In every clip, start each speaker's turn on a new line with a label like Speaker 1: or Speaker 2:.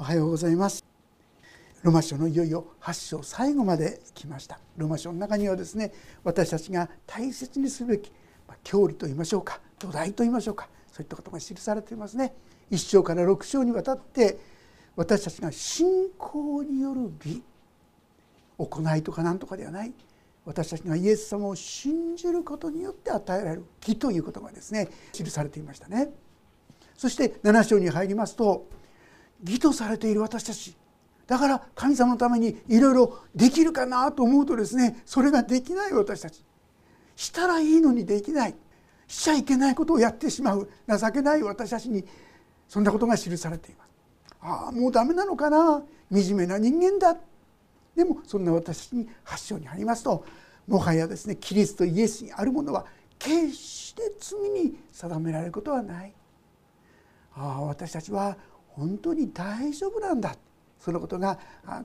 Speaker 1: おはようございます。ロマ書のいよいよ8章最後まで来ました。ロマ書の中にはですね私たちが大切にすべき教理と言いましょうか土台と言いましょうかそういったことが記されていますね。1章から6章にわたって私たちが信仰による美行いとか何とかではない。私たちがイエス様を信じることによって与えられる義ということがですね記されていましたね。そして7章に入りますと義とされている私たち。だから神様のためにいろいろできるかなと思うとですねそれができない私たち。したらいいのにできない。しちゃいけないことをやってしまう。情けない私たちにそんなことが記されています。ああもうダメなのかな。惨めな人間だ。でもそんな私たちに発祥に入りますともはやですねキリストイエスにあるものは決して罪に定められることはない。ああ私たちは本当に大丈夫なんだそのことが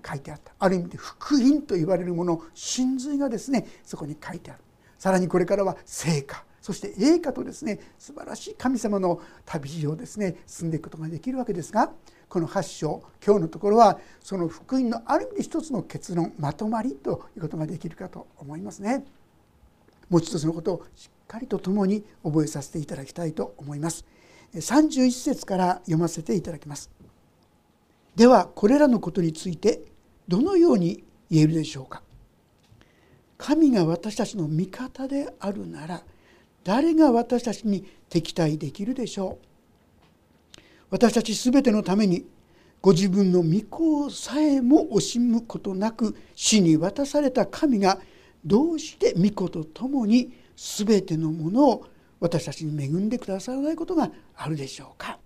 Speaker 1: 書いてあったある意味で福音と言われるもの真髄がですねそこに書いてあるさらにこれからは成果そして栄華とですね素晴らしい神様の旅路をですね進んでいくことができるわけですがこの8章今日のところはその福音のある意味で一つの結論まとまりということができるかと思いますね。もう一つのことをしっかりと共に覚えさせていただきたいと思います。31節から読ませていただきます。ではこれらのことについてどのように言えるでしょうか神が私たちの味方であるなら誰が私たちに敵対できるでしょう私たち全てのためにご自分の御子さえも惜しむことなく死に渡された神がどうして御子と共に全てのものを私たちに恵んでくださらないことがあるでしょうか。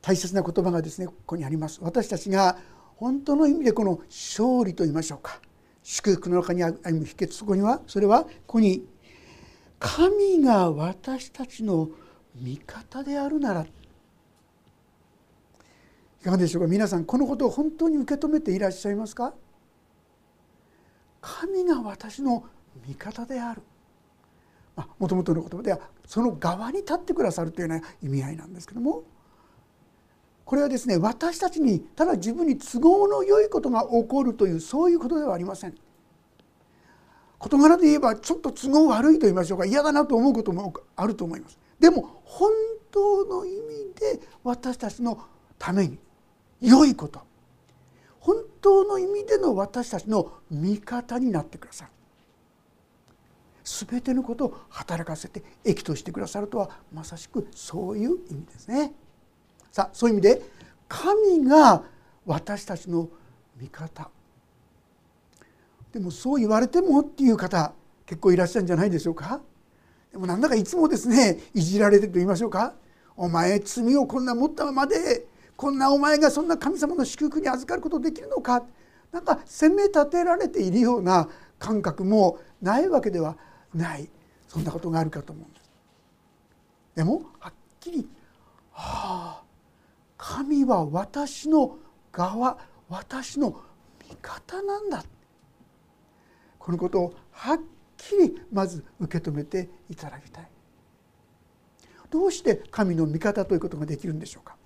Speaker 1: 大切な言葉がですねここにあります。私たちが本当の意味でこの勝利と言いましょうか。祝福の中に歩む秘訣そこにはそれはここに神が私たちの味方であるなら。いかがでしょうか？皆さんこのことを本当に受け止めていらっしゃいますか？神が私の味方である。もともとの言葉。ではその側に立ってくださるというような意味合いなんですけども。これはですね私たちにただ自分に都合の良いことが起こるというそういうことではありません。事柄で言えばちょっと都合悪いと言いましょうか。嫌だなと思うこともあると思います。でも本当の意味で私たちのために良いこと。本当の意味での私たちの味方になってくださる。全てのことを働かせて益としてくださるとはまさしくそういう意味ですね。さあそういう意味で神が私たちの味方。でもそう言われてもっていう方結構いらっしゃるんじゃないでしょうか。でもなんだかいつもですねいじられてると言いましょうか。お前罪をこんな持ったままでこんなお前がそんな神様の祝福に預かることできるのか。なんか責め立てられているような感覚もないわけではないそんなことがあるかと思うんです。でもはっきり「はあ神は私の側私の味方なんだ」このことをはっきりまず受け止めていただきたい。どうして神の味方ということができるんでしょうか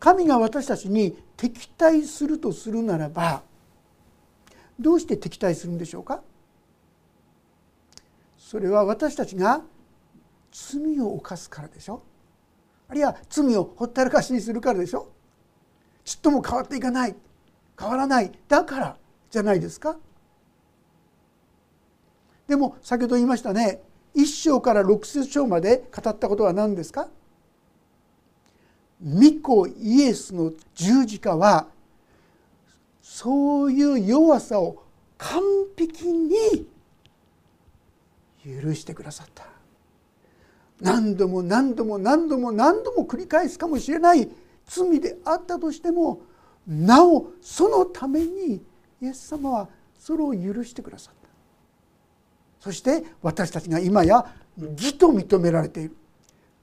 Speaker 1: 神が私たちに敵対するとするならばどうして敵対するんでしょうかそれは私たちが罪を犯すからでしょ。あるいは罪をほったらかしにするからでしょ。ちっとも変わっていかない。変わらない。だからじゃないですか。でも先ほど言いましたね。1章から6節章まで語ったことは何ですか。御子イエスの十字架はそういう弱さを完璧に許してくださった。何度も何度も何度も何度も繰り返すかもしれない罪であったとしてもなおそのためにイエス様はそれを許してくださった。そして私たちが今や義と認められている。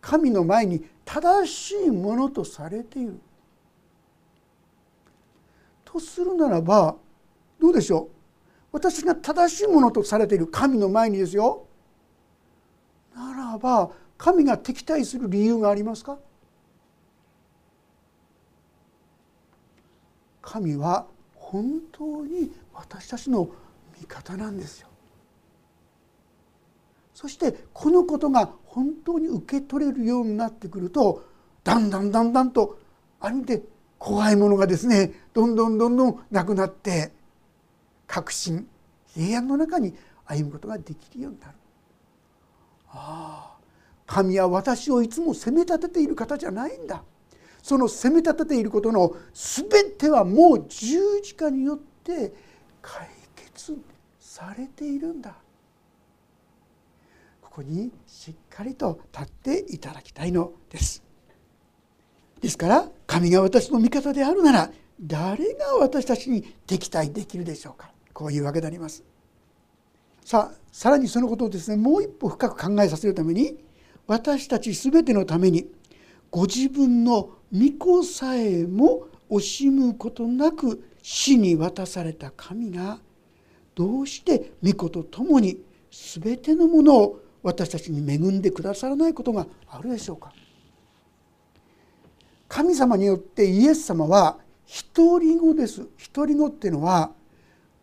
Speaker 1: 神の前に正しいものとされている。とするならばどうでしょう？私が正しいものとされている神の前にですよ。ば神が敵対する理由がありますか？神は本当に私たちの味方なんですよ。そしてこのことが本当に受け取れるようになってくるとだんだんだんだんとある意味で怖いものがですねどんどんどんどんなくなって確信平安の中に歩むことができるようになる。ああ神は私をいつも責め立てている方じゃないんだ。その責め立てていることの全てはもう十字架によって解決されているんだ。ここにしっかりと立っていただきたいのです。ですから神が私の味方であるなら誰が私たちに敵対できるでしょうか。こういうわけであります。さあさらにそのことをですねもう一歩深く考えさせるために私たち全てのためにご自分の御子さえも惜しむことなく死に渡された神がどうして御子と共に全てのものを私たちに恵んでくださらないことがあるでしょうか。神様によってイエス様は独り子です。独り子っていうのは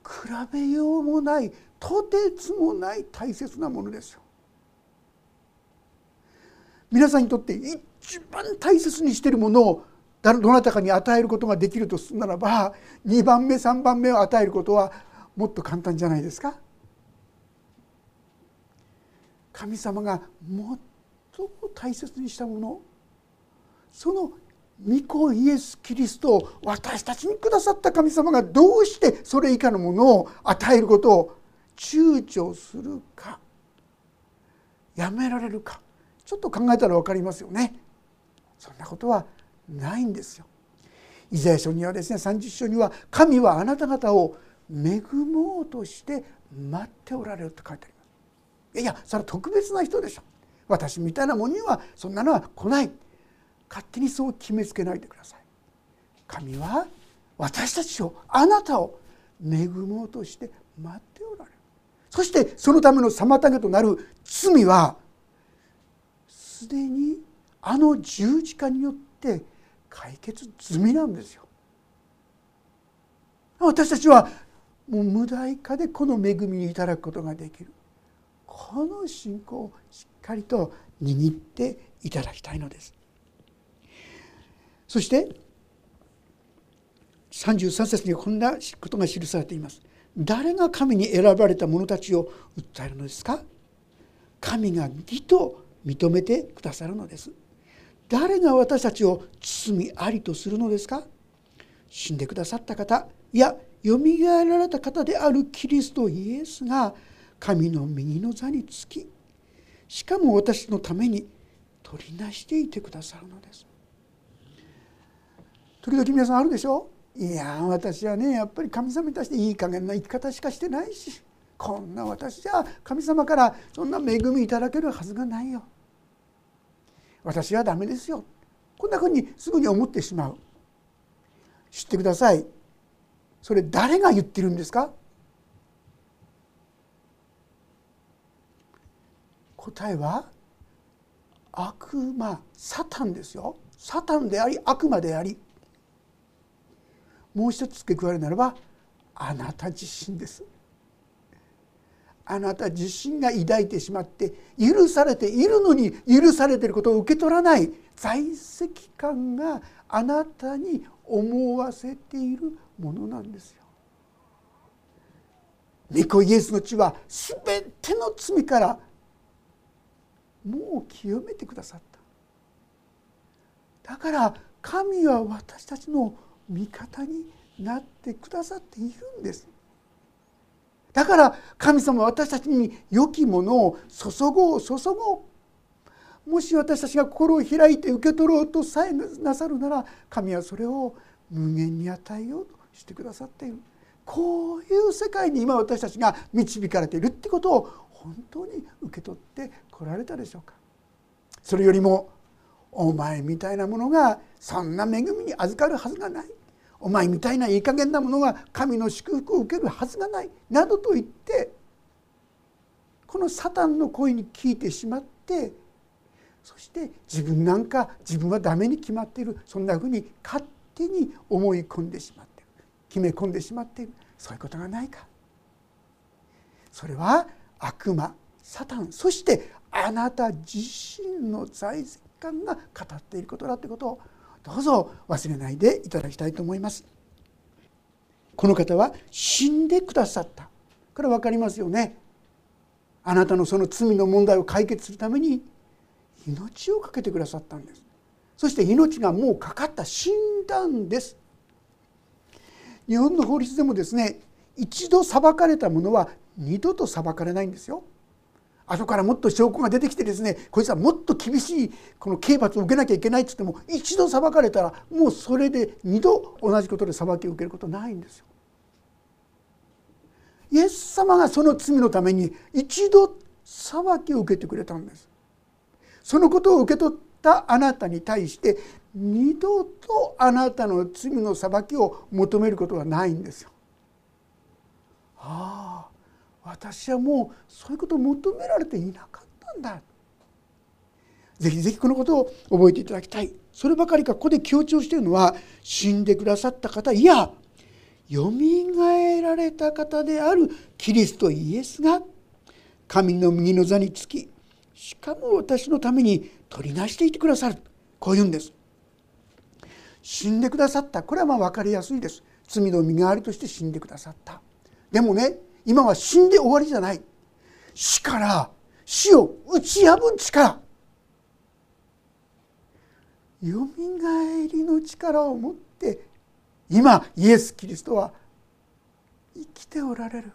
Speaker 1: 比べようもないとてつもない大切なものですよ。皆さんにとって一番大切にしているものをどなたかに与えることができるとするならば2番目3番目を与えることはもっと簡単じゃないですか。神様が最も大切にしたものその御子イエス・キリストを私たちにくださった神様がどうしてそれ以下のものを与えることを躊躇するかやめられるか。ちょっと考えたら分かりますよね。そんなことはないんですよ。イザヤ書にはですね30章には「神はあなた方を恵もうとして待っておられる」と書いてあります。いやそれは特別な人でしょ。私みたいなものにはそんなのは来ない。勝手にそう決めつけないでください。神は私たちをあなたを恵もうとして待っておられる。そしてそのための妨げとなる罪はすでにあの十字架によって解決済みなんですよ。私たちはもう無代価でこの恵みにいただくことができるこの信仰をしっかりと握っていただきたいのです。そして33節にこんなことが記されています。誰が神に選ばれた者たちを訴えるのですか？神が義と認めてくださるのです。誰が私たちを罪ありとするのですか？死んでくださった方いやよみがえられた方であるキリストイエスが神の右の座につきしかも私のために取りなしていてくださるのです。時々皆さんあるでしょ？いや私はねやっぱり神様に対していい加減な生き方しかしてないしこんな私じゃ神様からそんな恵みいただけるはずがないよ。私はダメですよ。こんなふうにすぐに思ってしまう。知ってください。それ誰が言ってるんですか？答えは悪魔サタンですよ。サタンであり悪魔であり。もう一つ付け加えるならばあなた自身です。あなた自身が抱いてしまって許されているのに許されていることを受け取らない在籍感があなたに思わせているものなんですよ。御子イエスの血は全ての罪からもう清めてくださっただから神は私たちの味方になってくださっているんですだから神様は私たちに良きものを注ごう注ごう。もし私たちが心を開いて受け取ろうとさえなさるなら神はそれを無限に与えようとしてくださっている。こういう世界に今私たちが導かれているってことを本当に受け取ってこられたでしょうか。それよりもお前みたいなものがそんな恵みに預かるはずがない。お前みたいないい加減なものが神の祝福を受けるはずがないなどと言ってこのサタンの声に聞いてしまってそして自分なんか自分はダメに決まっているそんなふうに勝手に思い込んでしまっている秘め込んでしまっているそういうことがないか。それは悪魔サタンそしてあなた自身の財石官が語っていることだということをどうぞ忘れないでいただきたいと思います。この方は死んでくださった。これ分かりますよね。あなたのその罪の問題を解決するために命を懸けてくださったんです。そして命がもうかかった。死んだんです。日本の法律でもですね一度裁かれたものは二度と裁かれないんですよ。後からもっと証拠が出てきてですねこいつはもっと厳しいこの刑罰を受けなきゃいけないっつっても一度裁かれたらもうそれで二度同じことで裁きを受けることないんですよ。イエス様がその罪のために一度裁きを受けてくれたんです。そのことを受け取ったあなたに対して二度とあなたの罪の裁きを求めることはないんですよ。ああ私はもうそういうことを求められていなかったんだ。ぜひぜひこのことを覚えていただきたい。そればかりかここで強調しているのは死んでくださった方いやよみがえられた方であるキリストイエスが神の右の座につきしかも私のために取りなしていてくださる。こういうんです。死んでくださった。これはまあ分かりやすいです。罪の身代わりとして死んでくださった。でもね今は死んで終わりじゃない。死から死を打ち破る力。よみがえりの力を持って今イエス・キリストは生きておられる。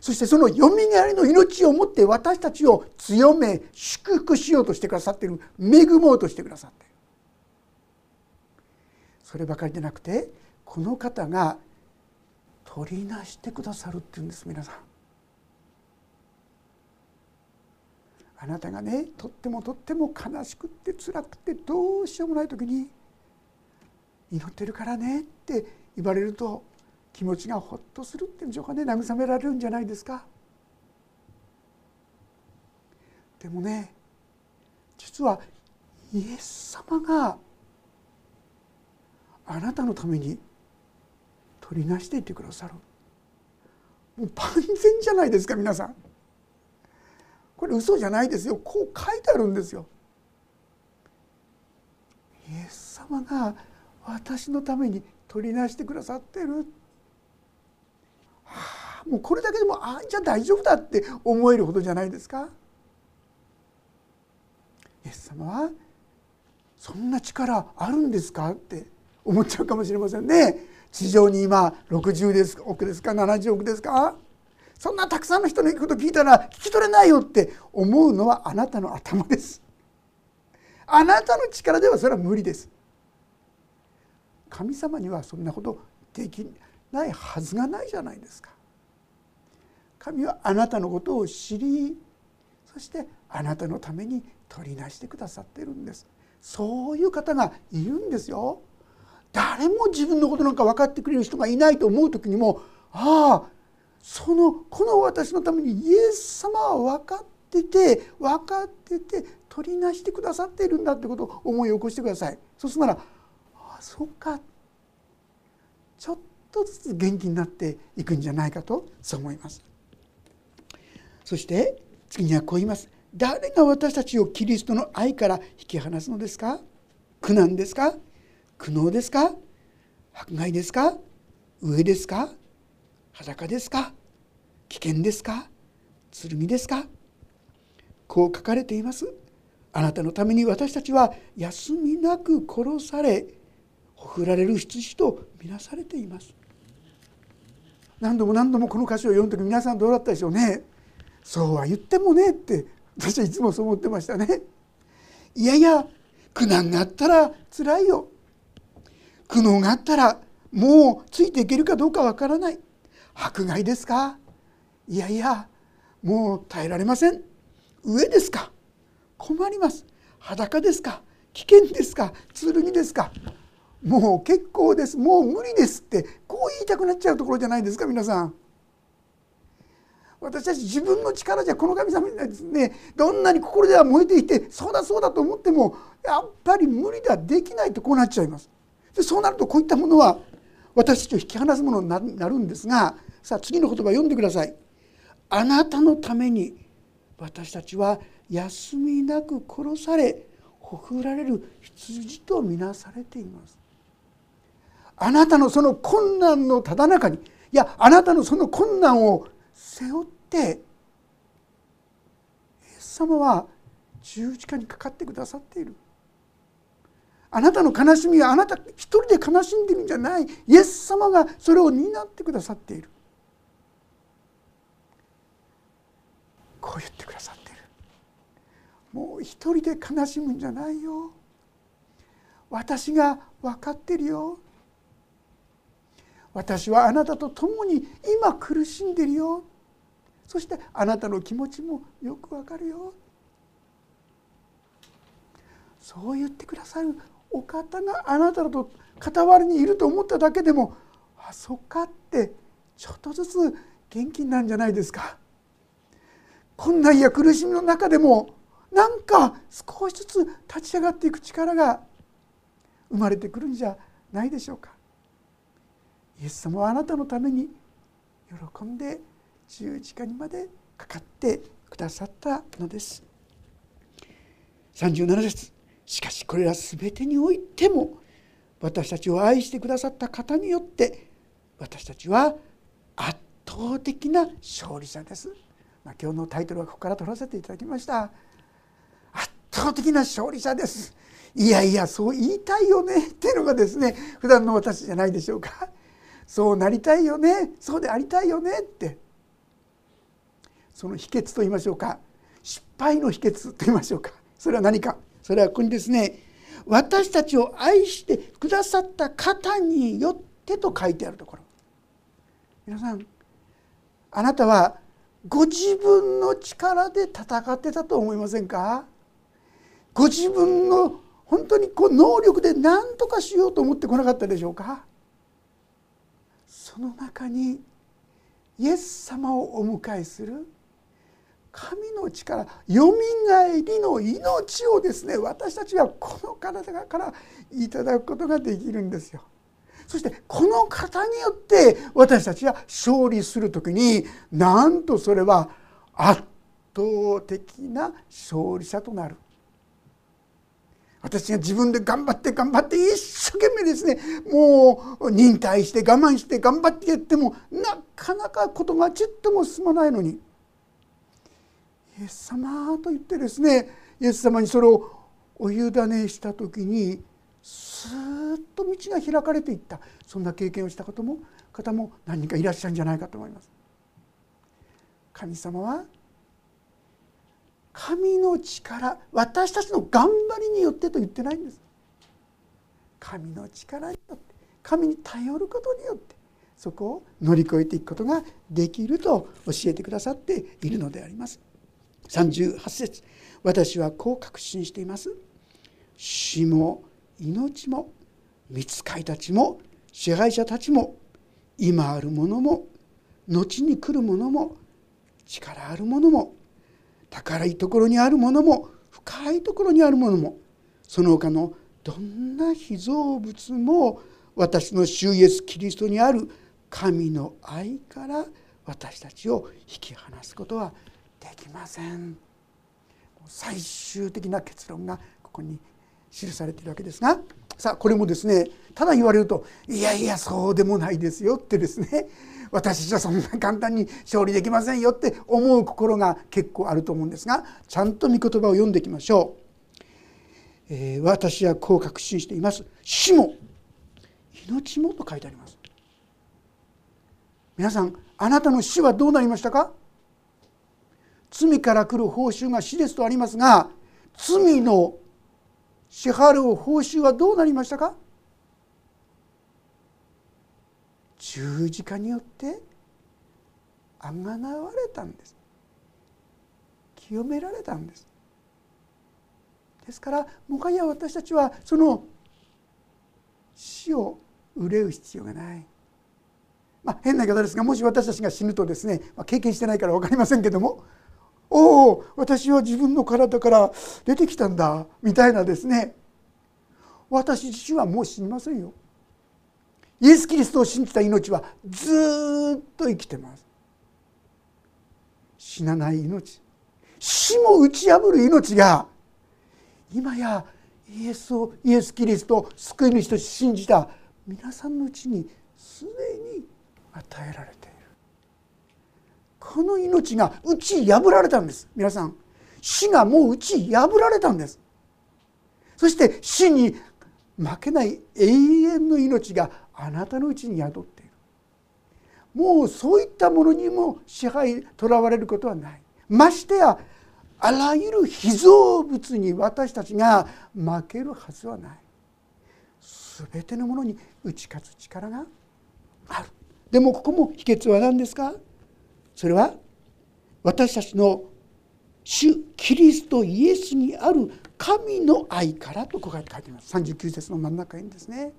Speaker 1: そしてそのよみがえりの命を持って私たちを強め祝福しようとしてくださっている。恵もうとしてくださっている。そればかりでなくてこの方が取りなしてくださるっていうんです皆さん。あなたがねとってもとっても悲しくって辛くてどうしようもない時に祈ってるからねって言われると気持ちがほっとするっていうんでしょうかね慰められるんじゃないですか。でもね実はイエス様があなたのために取りなしていてくださる。もう万全じゃないですか皆さん。これ嘘じゃないですよ。こう書いてあるんですよ。イエス様が私のために取りなしてくださってる、はあ、もうこれだけでもあじゃあ大丈夫だって思えるほどじゃないですか。イエス様はそんな力あるんですかって思っちゃうかもしれませんね。地上に今60です億ですか70億ですか？そんなたくさんの人の言うこと聞いたら聞き取れないよって思うのはあなたの頭です。あなたの力ではそれは無理です。神様にはそんなことできないはずがないじゃないですか。神はあなたのことを知りそしてあなたのために取りなしてくださってるんです。そういう方がいるんですよ。誰も自分のことなんか分かってくれる人がいないと思う時にもああそのこの私のためにイエス様は分かってて分かってて取りなしてくださっているんだってことを思い起こしてください。そうするならああそうか。ちょっとずつ元気になっていくんじゃないかとそう思います。そして次にはこう言います。誰が私たちをキリストの愛から引き離すのですか？苦難ですか？苦悩ですか？迫害ですか？上ですか？裸ですか？危険ですか？剣ですか？こう書かれています。あなたのために私たちは休みなく殺されほふられる羊とみなされています。何度も何度もこの歌詞を読む時皆さんどうだったでしょうね？そうは言ってもねって私はいつもそう思ってましたね。いやいや苦難があったら辛いよ。苦悩があったらもうついていけるかどうかわからない。迫害ですか？いやいやもう耐えられません。上ですか？困ります。裸ですか？危険ですか？剣ですか？もう結構です。もう無理ですってこう言いたくなっちゃうところじゃないですか皆さん。私たち自分の力じゃこの神様にですねどんなに心では燃えていてそうだそうだと思ってもやっぱり無理だできないとこうなっちゃいます。でそうなるとこういったものは私たちを引き離すものになるんですがさあ次の言葉読んでください。あなたのために私たちは休みなく殺されほふられる羊とみなされています。あなたのその困難のただ中にいやあなたのその困難を背負ってイエス様は十字架にかかってくださっているあなたの悲しみはあなた一人で悲しんでるんじゃない。イエス様がそれを担ってくださっている。こう言ってくださっている。もう一人で悲しむんじゃないよ。私が分かってるよ。私はあなたと共に今苦しんでるよ。そしてあなたの気持ちもよくわかるよ。そう言ってくださるお方があなたと傍りにいると思っただけでもあそっかってちょっとずつ元気なんじゃないですか。困難や苦しみの中でもなんか少しずつ立ち上がっていく力が生まれてくるんじゃないでしょうか。イエス様はあなたのために喜んで十字架にまでかかってくださったのです。37節。しかしこれら全てにおいても私たちを愛してくださった方によって私たちは圧倒的な勝利者です、まあ、今日のタイトルはここから取らせていただきました。圧倒的な勝利者です。いやいやそう言いたいよね。っていうのがですね普段の私じゃないでしょうか。そうなりたいよね。そうでありたいよね。って。その秘訣と言いましょうか。失敗の秘訣と言いましょうか。それは何か。それはここにですね私たちを愛してくださった方によってと書いてあるところ。皆さんあなたはご自分の力で戦ってたと思いませんか？ご自分の本当にこう能力で何とかしようと思ってこなかったでしょうか？その中にイエス様をお迎えする神の力よみがえりの命をですね私たちはこの体からいただくことができるんですよ。そしてこの方によって私たちは勝利する時になんとそれは圧倒的な勝利者となる。私が自分で頑張って頑張って一生懸命ですねもう忍耐して我慢して頑張ってやってもなかなかことがちっとも進まないのにイエス様と言ってですねイエス様にそれをお委ねした時にスーッと道が開かれていったそんな経験をした方も方も何人かいらっしゃるんじゃないかと思います。神様は神の力私たちの頑張りによってと言ってないんです。神の力によって神に頼ることによってそこを乗り越えていくことができると教えてくださっているのであります。38節。私はこう確信しています。死も命も見つかいたちも支配者たちも今あるものも後に来るものも力あるものも高いところにあるものも深いところにあるものもその他のどんな被造物も私の主イエス・キリストにある神の愛から私たちを引き離すことはできません最終的な結論がここに記されているわけですがさあこれもですねただ言われるといやいやそうでもないですよってですね私たちはそんな簡単に勝利できませんよって思う心が結構あると思うんですがちゃんと御言葉を読んでいきましょう。えー、私はこう確信しています。死も命もと書いてあります。皆さんあなたの死はどうなりましたか？罪から来る報酬が死ですとありますが罪の支払う報酬はどうなりましたか？十字架によってあがなわれたんです。清められたんです。ですからもはや私たちはその死を憂う必要がない。まあ変な言い方ですがもし私たちが死ぬとですね、まあ、経験してないから分かりませんけどもおお私は自分の体から出てきたんだみたいなですね。私自身はもう死にませんよ。イエス・キリストを信じた命はずっと生きてます。死なない命。死も打ち破る命が今やイエスをイエス・キリストを救い主と信じた皆さんのうちにすでに与えられてこの命が打ち破られたんです。皆さん。死がもう打ち破られたんです。そして死に負けない永遠の命があなたのうちに宿っている。もうそういったものにも支配とらわれることはない。ましてやあらゆる被造物に私たちが負けるはずはない。全てのものに打ち勝つ力がある。でもここも秘訣は何ですか？それは私たちの主キリストイエスにある神の愛からとこう書いています。39節の真ん中にですね。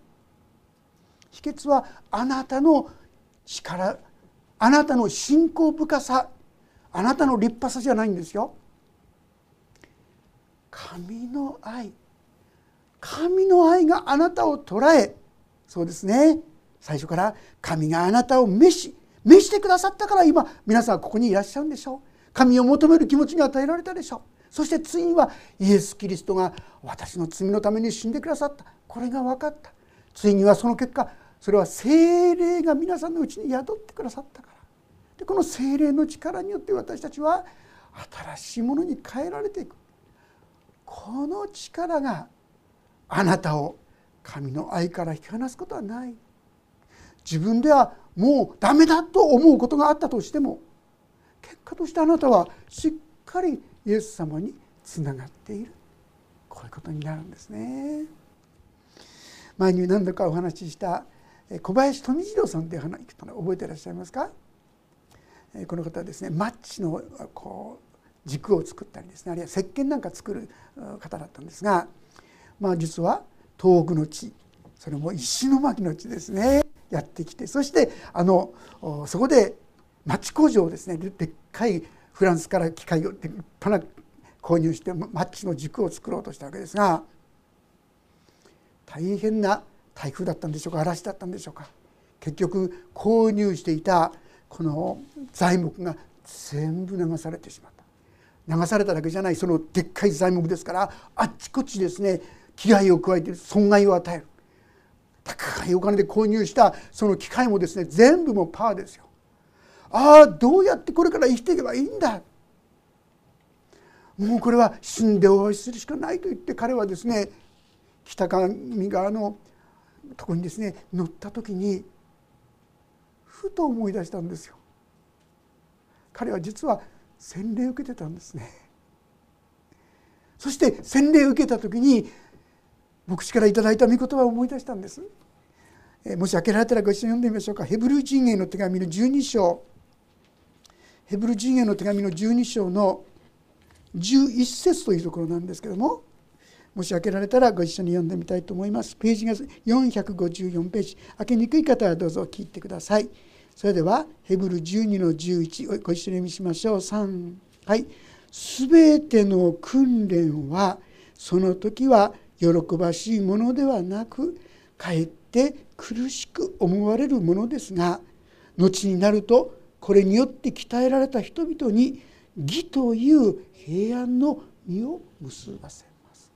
Speaker 1: 秘訣はあなたの力あなたの信仰深さあなたの立派さじゃないんですよ。神の愛神の愛があなたを捉えそうですね。最初から神があなたを召し召してくださったから今皆さんここにいらっしゃるんでしょう。神を求める気持ちが与えられたでしょう。そしてついにはイエス・キリストが私の罪のために死んでくださった。これが分かった。ついにはその結果それは精霊が皆さんのうちに宿ってくださったから。でこの精霊の力によって私たちは新しいものに変えられていく。この力があなたを神の愛から引き離すことはない。自分ではもうダメだと思うことがあったとしても結果としてあなたはしっかりイエス様につながっている。こういうことになるんですね。前に何度かお話しした小林富次郎さんという話覚えていらっしゃいますか？この方はですね。マッチのこう軸を作ったりですね。あるいは石鹸なんか作る方だったんですが、まあ、実は東北の地それも石巻の地ですね。やってきてそしてあのそこで町工場をですねでっかいフランスから機械を立派な購入してマッチの軸を作ろうとしたわけですが大変な台風だったんでしょうか嵐だったんでしょうか。結局購入していたこの材木が全部流されてしまった。流されただけじゃないそのでっかい材木ですからあっちこっちですね危害を加えて損害を与える。高いお金で購入したその機械もですね全部もパーですよ。ああどうやってこれから生きていけばいいんだもうこれは死んでお会いするしかないと言って彼はですね北上側のとこにですね乗った時にふと思い出したんですよ。彼は実は洗礼を受けてたんですね。そして洗礼を受けた時に牧師からいただいた御言葉を思い出したんです。もし開けられたらご一緒に読んでみましょうか。ヘブル人への手紙の12章ヘブル人への手紙の12章の11節というところなんですけどももし開けられたらご一緒に読んでみたいと思います。ページが454ページ開けにくい方はどうぞ聞いてください。それではヘブル12の11ご一緒に読みしましょう。3はい。すべての訓練はその時は喜ばしいものではなくかえって苦しく思われるものですが後になるとこれによって鍛えられた人々に義という平安の実を結ばせます。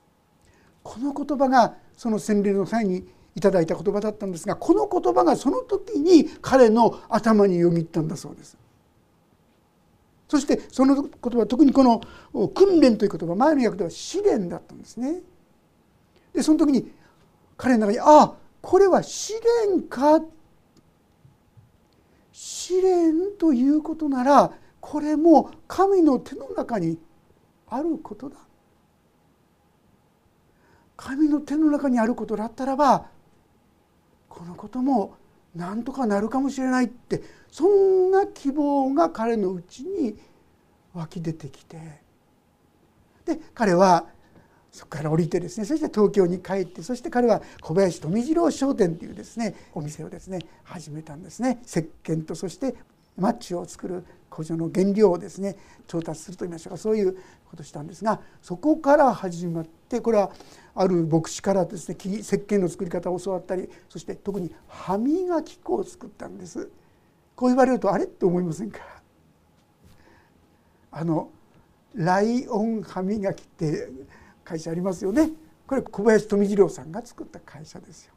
Speaker 1: この言葉がその洗礼の際にいただいた言葉だったんですがこの言葉がその時に彼の頭によぎったんだそうです。そしてその言葉特にこの「訓練」という言葉前の訳では試練だったんですね。でその時に彼の中に「ああこれは試練か」試練ということならこれも神の手の中にあることだ。神の手の中にあることだったらばこのこともなんとかなるかもしれないってそんな希望が彼のうちに湧き出てきて。で彼はそこから降りてですねそして東京に帰ってそして彼は小林富次郎商店というですねお店をですね始めたんですね。石鹸とそしてマッチを作る補助の原料をですね調達するといいましょうか。そういうことをしたんですがそこから始まってこれはある牧師からですね石鹸の作り方を教わったりそして特に歯磨き粉を作ったんです。こう言われるとあれ？って思いませんか？あのライオン歯磨きって会社ありますよね。これ小林富次郎さんが作った会社ですよ。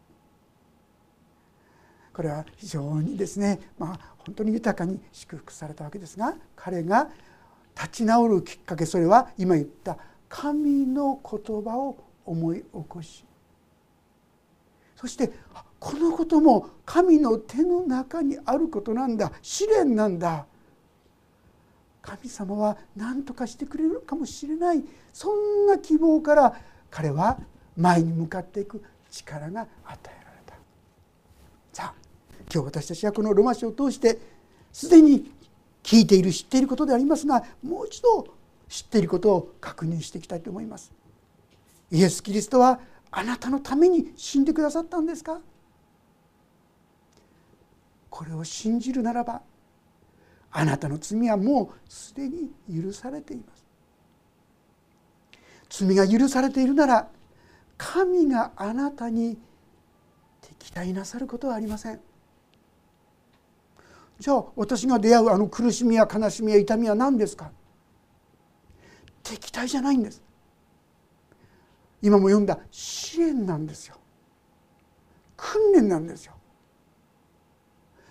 Speaker 1: これは非常にですねまあ本当に豊かに祝福されたわけですが彼が立ち直るきっかけそれは今言った神の言葉を思い起こしそしてこのことも神の手の中にあることなんだ試練なんだ神様は何とかしてくれるかもしれない。そんな希望から彼は前に向かっていく力が与えられた。さあ今日私たちはこのロマ書を通してすでに聞いている知っていることでありますがもう一度知っていることを確認していきたいと思います。イエス・キリストはあなたのために死んでくださったんですか？これを信じるならばあなたの罪はもうすでに許されています。罪が許されているなら神があなたに敵対なさることはありません。じゃあ私が出会うあの苦しみや悲しみや痛みは何ですか？敵対じゃないんです。今も読んだ支援なんですよ。訓練なんですよ。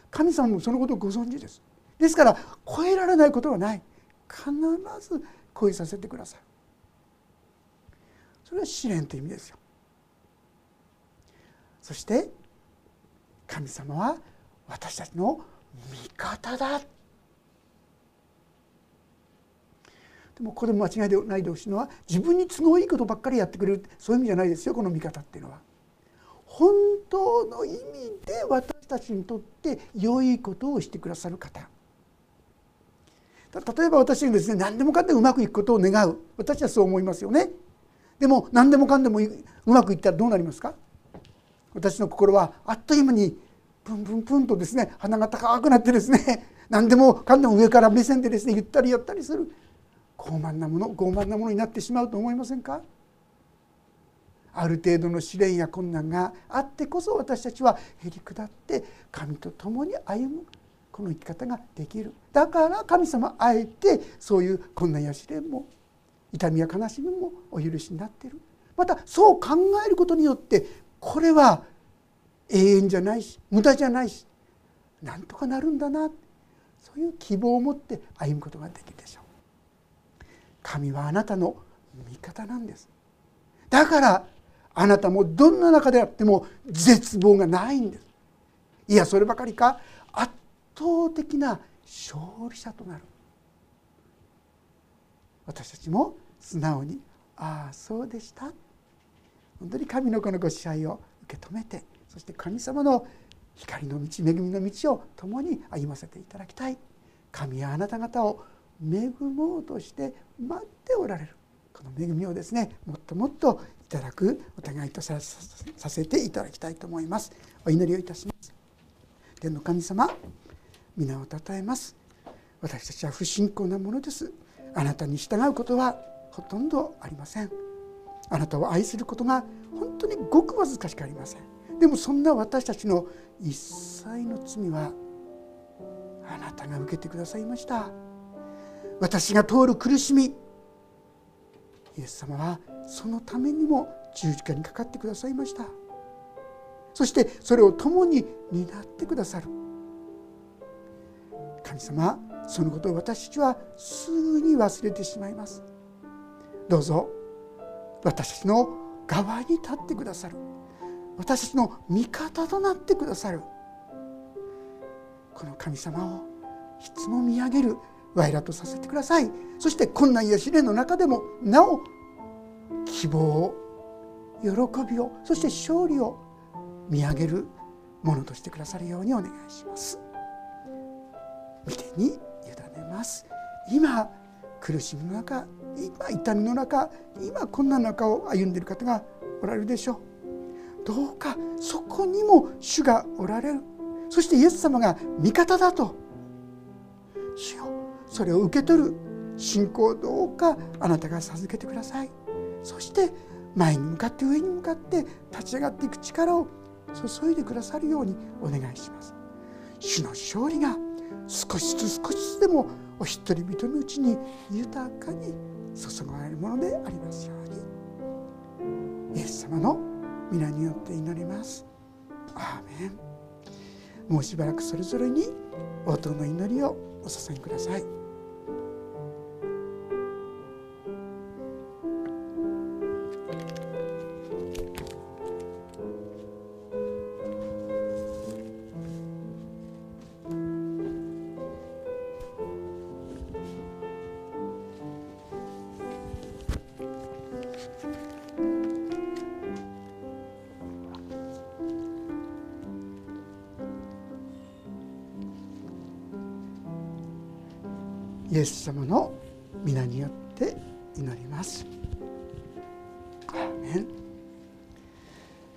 Speaker 1: 神様もそのことをご存知です。ですから超えられないことはない。必ず超えさせてください。それは試練という意味ですよ。そして神様は私たちの味方だ。でもここで間違いでないでほしいのは自分に都合いいことばっかりやってくれる。そういう意味じゃないですよこの味方っていうのは。本当の意味で私たちにとって良いことをしてくださる方。例えば私がですね何でもかんでもうまくいくことを願う。私はそう思いますよね。でも何でもかんでもうまくいったらどうなりますか？私の心はあっという間にプンプンプンとですね鼻が高くなってですね何でもかんでも上から目線でですねゆったりやったりする傲慢なもの傲慢なものになってしまうと思いませんか？ある程度の試練や困難があってこそ私たちはへり下って神と共に歩む。この生き方ができるだから神様あえてそういう困難や試練も痛みや悲しみもお許しになっているまたそう考えることによってこれは永遠じゃないし無駄じゃないしなんとかなるんだなそういう希望を持って歩むことができるでしょう。神はあなたの味方なんです。だからあなたもどんな中であっても絶望がないんです。いやそればかりか。圧倒的な勝利者となる。私たちも素直に「ああそうでした」本当に神の子のご支配を受け止めてそして神様の光の道恵みの道を共に歩ませていただきたい。神はあなた方を恵もうとして待っておられる。この恵みをですねもっともっといただくお互いとさせていただきたいと思います。お祈りをいたします。天の神様皆をたたえます。私たちは不信仰なものです。あなたに従うことはほとんどありません。あなたを愛することが本当にごくわずかしかありません。でもそんな私たちの一切の罪はあなたが受けてくださいました。私が通る苦しみイエス様はそのためにも十字架にかかってくださいました。そしてそれを共に担ってくださる。神様そのことを私たちはすぐに忘れてしまいます。どうぞ私たちの側に立ってくださる。私たちの味方となってくださる。この神様をいつも見上げる我らとさせてください。そして困難や試練の中でもなお希望を喜びをそして勝利を見上げるものとしてくださるようにお願いします。御手に委ねます。今苦しみの中今痛みの中今困難な中を歩んでいる方がおられるでしょう。どうかそこにも主がおられる。そしてイエス様が味方だと。主よ。それを受け取る信仰どうかあなたが授けてください。そして前に向かって上に向かって立ち上がっていく力を注いでくださるようにお願いします。主の勝利が少しずつ少しずつでもお一人人のうちに豊かに注がれるものでありますように。イエス様の皆によって祈ります。アーメン。もうしばらくそれぞれに応答の祈りをお捧げください。